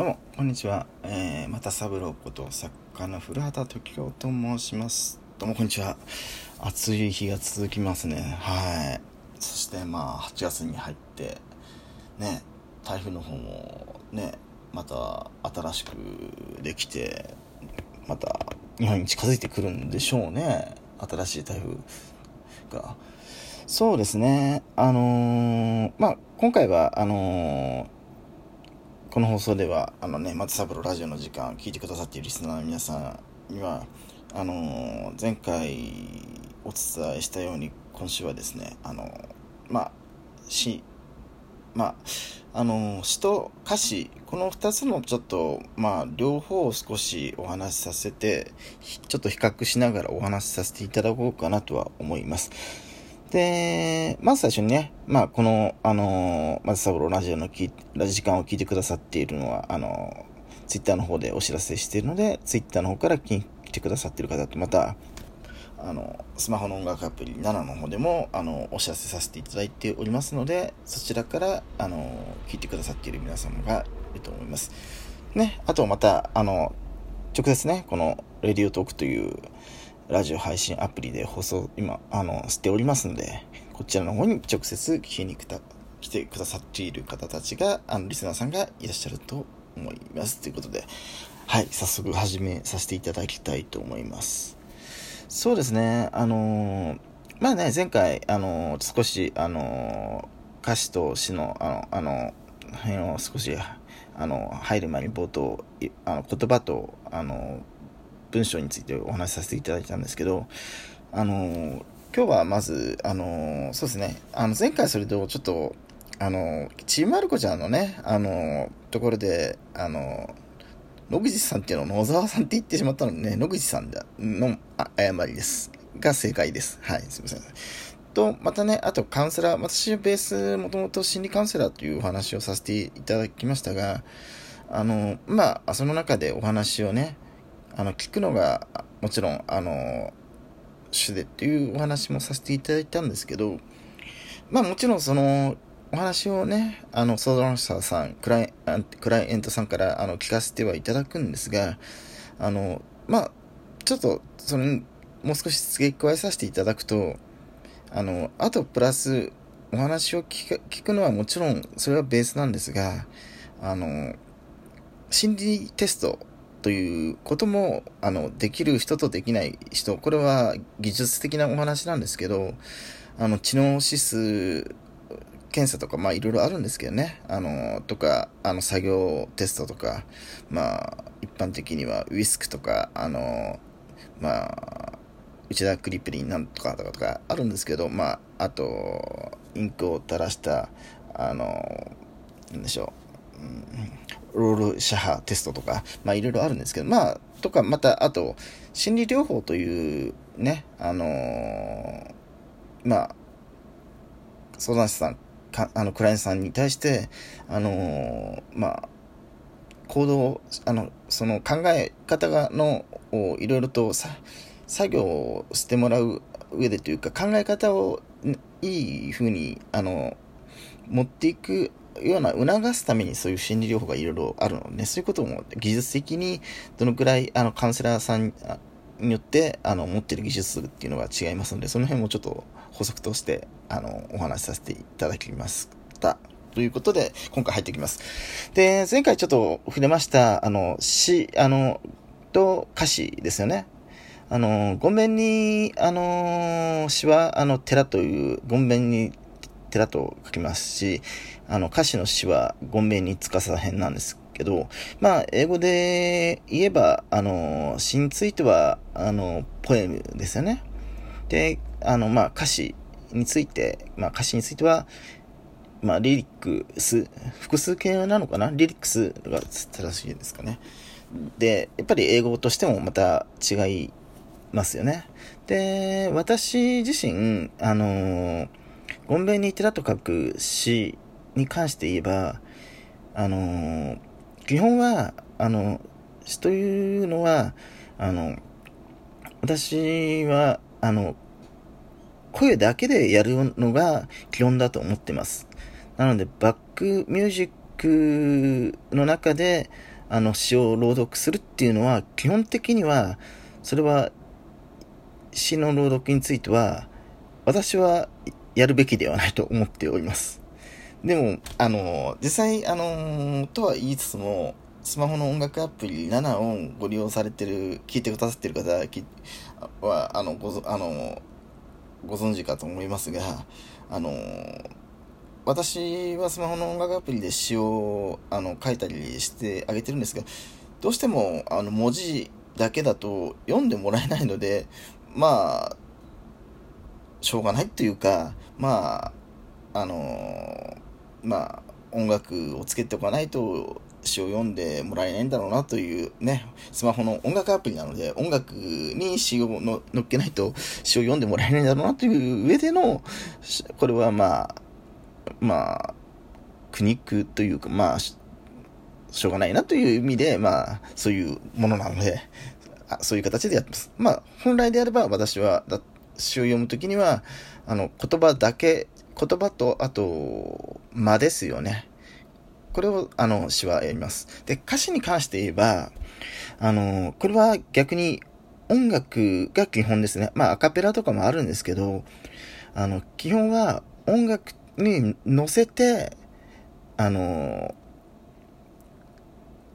どうも、こんにちは。えー、また三郎こと作家の古畑時夫と申します。どうも、こんにちは。暑い日が続きますね。はい。そして、まあ、8月に入って、ね、台風の方も、ね、また新しくできて、また日本に近づいてくるんでしょうね。新しい台風が。そうですね。あのーまあ、今回は、あのーこの放送では、あのね、松三郎ラジオの時間、聞いてくださっているリスナーの皆さんには、あの前回お伝えしたように、今週はですね、あのまあ、詩、まあ、あの詩と歌詞、この2つのちょっと、まあ、両方を少しお話しさせて、ちょっと比較しながらお話しさせていただこうかなとは思います。で、まず最初にね、まあ、この、あのー、松三郎ラジオのきラジ時間を聞いてくださっているのは、あのー、ツイッターの方でお知らせしているので、ツイッターの方から聞いてくださっている方と、また、あの、スマホの音楽アプリ7の方でも、あの、お知らせさせていただいておりますので、そちらから、あの、聞いてくださっている皆様がいると思います。ね、あとまた、あの、直接ね、この、レディオトークという、ラジオ配信アプリで放送、今、あの、しておりますので、こちらの方に直接聞きに来た、来てくださっている方たちが、あの、リスナーさんがいらっしゃると思います。ということで、はい、早速始めさせていただきたいと思います。そうですね、あのーまあね、前回、あのー少し、あのー歌詞と詩の、あの、あの、辺を少し、あの、入る前に冒頭、あの言葉と、あの、文章についてお話しさせていただいたんですけど、あの、今日はまず、あの、そうですね、あの、前回それとちょっと、あの、ちーまる子ちゃんのね、あの、ところで、あの、野口さんっていうのを野沢さんって言ってしまったのでね、野口さんの誤りです。が正解です。はい、すみません。と、またね、あとカウンセラー、私ベース、もともと心理カウンセラーというお話をさせていただきましたが、あの、まあ、その中でお話をね、あの、聞くのが、もちろん、あの、主でっていうお話もさせていただいたんですけど、まあもちろんその、お話をね、あの、相談者さん、クライアンクライアントさんからあの聞かせてはいただくんですが、あの、まあ、ちょっと、その、もう少し付け加えさせていただくと、あの、あとプラス、お話を聞聞くのはもちろん、それはベースなんですが、あの、心理テストということも、あの、できる人とできない人、これは技術的なお話なんですけど、あの、知能指数検査とか、まあ、いろいろあるんですけどね。あの、とか、あの、作業テストとか、まあ、一般的にはウィスクとか、あの、まあ、内田クリプリンなんとかとかとかあるんですけど、まあ、あと、インクを垂らした、あの、なんでしょう、うんロールシャハテストとか、まあいろいろあるんですけど、まあ、とか、また、あと、心理療法というね、あのーまあ、相談者さん、かあの、クライアントさんに対して、あのーまあ、行動、あの、その考え方がの、をいろいろとさ、作業をしてもらう上でというか、考え方をんいい風に、あの、持っていくような促すためにそういう心理療法がいろいろあるの、ね、そういうことも技術的にどのくらいあのカウンセラーさんによってあの持ってる技術っていうのが違いますので、その辺もちょっと補足としてあのお話しさせていただきました。ということで、今回入ってきます。で、前回ちょっと触れました、あの、詩、あの、と歌詞ですよね。あの、ごんべんに、あの、詩は、あの、寺という、ごんべんに寺と書きますし、あの、歌詞の詩は、ごんべんにつかさへんなんですけど、まあ、英語で言えば、あの、詩については、あの、ポエムですよね。で、あの、まあ、歌詞について、まあ、歌詞については、まあ、リリックス、複数形なのかな？リリックスが正しいですかね。で、やっぱり英語としてもまた違いますよね。で、私自身、あの、ゴンベに寺と書く詩に関して言えば、あの、基本は、あの、詩というのは、あの、私は、あの、声だけでやるのが基本だと思ってます。なので、バックミュージックの中で、あの、詩を朗読するっていうのは、基本的には、それは、詩の朗読については、私はやるべきではないと思っております。でも、あの、実際、あの、とは言いつつも、スマホの音楽アプリ7をご利用されてる、聞いてくださってる方は、あの、ご、あの、ご存知かと思いますが、あの、私はスマホの音楽アプリで詩をあの書いたりしてあげてるんですが、どうしてもあの文字だけだと読んでもらえないので、まあ、しょうがないというか、まあ、あの、まあ、音楽をつけておかないと詩を読んでもらえないんだろうなというね、スマホの音楽アプリなので、音楽に詩をの乗っけないと詩を読んでもらえないんだろうなという上での、これはまあ、まあ、苦肉というか、まあ、しょうがないなという意味で、まあ、そういうものなので、あそういう形でやってます。まあ、本来であれば私は、詩を読むときには、あの、言葉だけ、言葉と、あと、間ですよね。これを、あの、詩はやります。で、歌詞に関して言えば、あの、これは逆に音楽が基本ですね。まあ、アカペラとかもあるんですけど、あの、基本は音楽に乗せて、あの、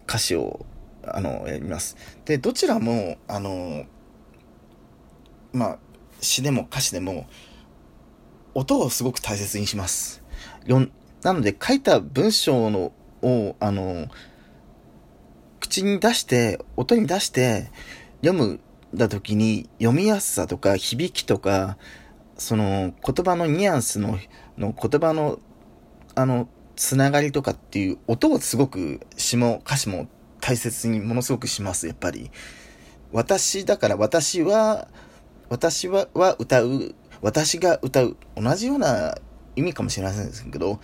歌詞を、あの、やります。で、どちらも、あの、まあ、詩でも歌詞でも、音をすごく大切にします。なので、書いた文章のを、あの、口に出して、音に出して、読むだ時に、読みやすさとか、響きとか、その、言葉のニュアンスの、の言葉の、あの、つながりとかっていう音をすごく詩も歌詞も大切にものすごくします、やっぱり。私だから私は、私はは歌う、私が歌う、同じような意味かもしれませんけど、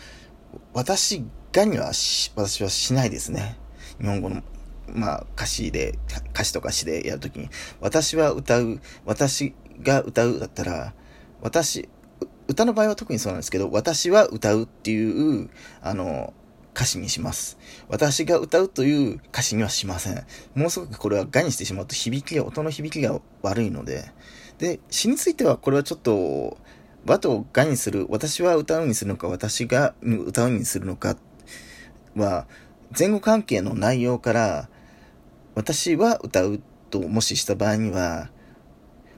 私がにはし私はしないですね。日本語の、まあ、歌詞で、歌詞とか詩でやるときに、私は歌う、私が歌うだったら、私、歌の場合は特にそうなんですけど、私は歌うっていう、あの、歌詞にします。私が歌うという歌詞にはしません。ものすごくこれはがにしてしまうと響きが、音の響きが悪いので。で、詩についてはこれはちょっと、和とがにする、私は歌うにするのか、私が歌うにするのかは、前後関係の内容から、私は歌うともしした場合には、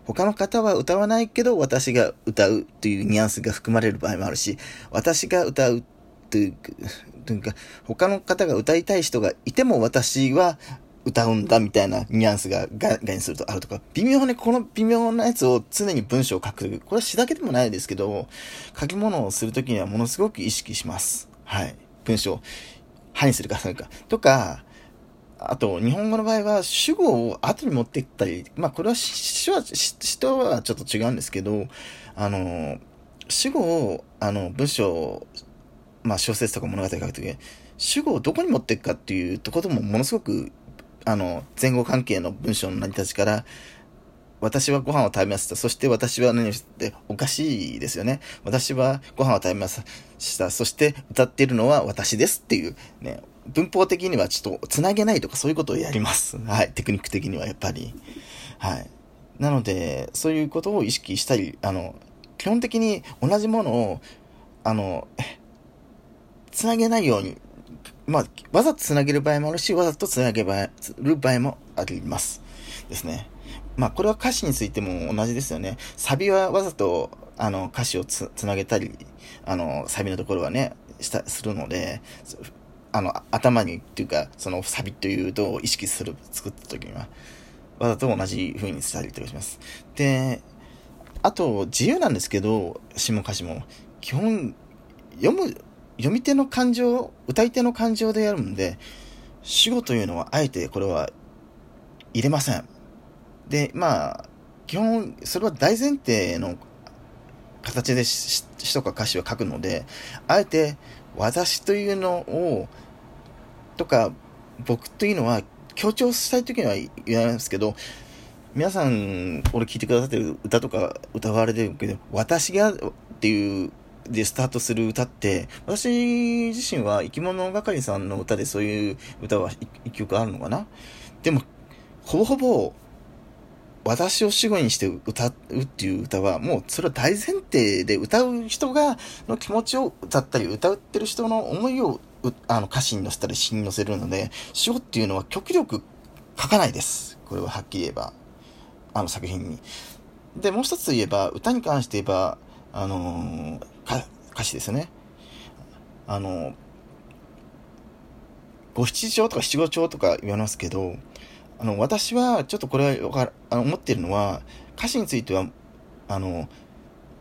他の方は歌わないけど私が歌うというニュアンスが含まれる場合もあるし、私が歌うというというか、他の方が歌いたい人がいても私は歌うんだみたいなニュアンスがガにするとあるとか、微妙にこの微妙なやつを常に文章を書く。これは詩だけでもないですけど、書き物をするときにはものすごく意識します。はい。文章。歯にするか、そうか。とか、あと、日本語の場合は主語を後に持っていったり、まあこれは詩は、詩とはちょっと違うんですけど、あの、主語を、あの、文章、まあ小説とか物語書くときに主語をどこに持っていくかっていうところもものすごくあの、前後関係の文章の成り立ちから、私はご飯を食べました。そして私は何をしておかしいですよね。私はご飯を食べました。そして歌っているのは私ですっていうね、文法的にはちょっとつなげないとかそういうことをやります。はい。テクニック的にはやっぱり。はい。なので、そういうことを意識したり、あの、基本的に同じものを、あの、つなげないようにまあ、わざと繋げる場合もあるし、わざと繋げる場合もあります。ですね。まあ、これは歌詞についても同じですよね。サビはわざと、あの、歌詞をつ、つなげたり、あの、サビのところはね、した、するので、あの、頭に、っていうか、そのサビというとを意識する、作った時には、わざと同じ風にしたりとかします。で、あと、自由なんですけど、詩も歌詞も、基本、読む、読み手の感情、歌い手の感情でやるんで、主語というのはあえてこれは入れません。で、まあ、基本、それは大前提の形で詩とか歌詞を書くので、あえて私というのを、とか、僕というのは強調したい時には言わないですけど、皆さん、俺聞いてくださってる歌とか歌われてるけど、私がっていうでスタートする歌って、私自身は生き物係さんの歌でそういう歌は一曲あるのかな？でも、ほぼほぼ、私を死後にして歌うっていう歌は、もうそれは大前提で歌う人が、の気持ちを歌ったり、歌ってる人の思いをあの歌詞に乗せたり詩に乗せるので、死後っていうのは極力書かないです。これははっきり言えば。あの作品に。で、もう一つ言えば、歌に関して言えば、あのー、歌詞ですね。あの、五七調とか七五調とか言われますけど、あの、私はちょっとこれはあの思ってるのは、歌詞については、あの、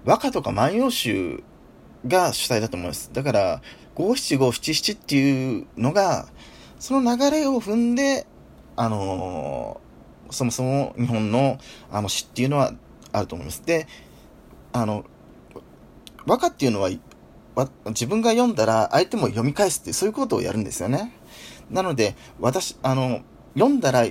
和歌とか万葉集が主体だと思います。だから、五七五七七っていうのが、その流れを踏んで、あの、そもそも日本のあの詩っていうのはあると思います。で、あの、和歌っていうのは、自分が読んだら相手も読み返すって、そういうことをやるんですよね。なので、私、あの、読んだら、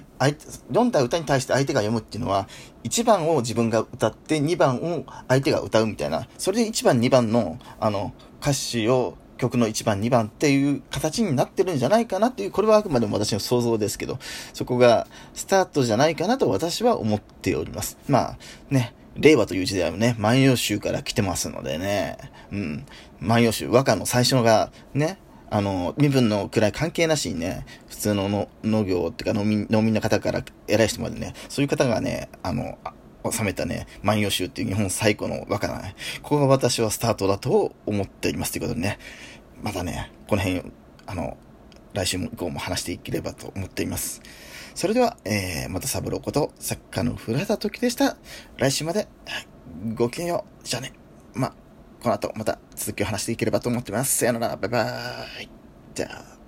読んだ歌に対して相手が読むっていうのは、1番を自分が歌って、2番を相手が歌うみたいな、それで1番、2番の、あの、歌詞を、曲の1番、2番っていう形になってるんじゃないかなっていう、これはあくまでも私の想像ですけど、そこがスタートじゃないかなと私は思っております。まあ、ね、令和という時代はね、万葉集から来てますのでね、うん、万葉集、和歌の最初がね、あの、身分の位関係なしにね、普通のの農業っていうか農民、農民の方から偉い人までね、そういう方がね、あの、収めたね、万葉集っていう日本最古の和歌なね、ここが私はスタートだと思っていますということでね、またね、この辺、あの、来週も以降も話していければと思っています。それでは、えー、またサブローこと作家の古畑時でした。来週まで、ごきげんよう。じゃあね。まあ、この後また続きを話していければと思ってます。さよなら。バイバーイ。じゃあ。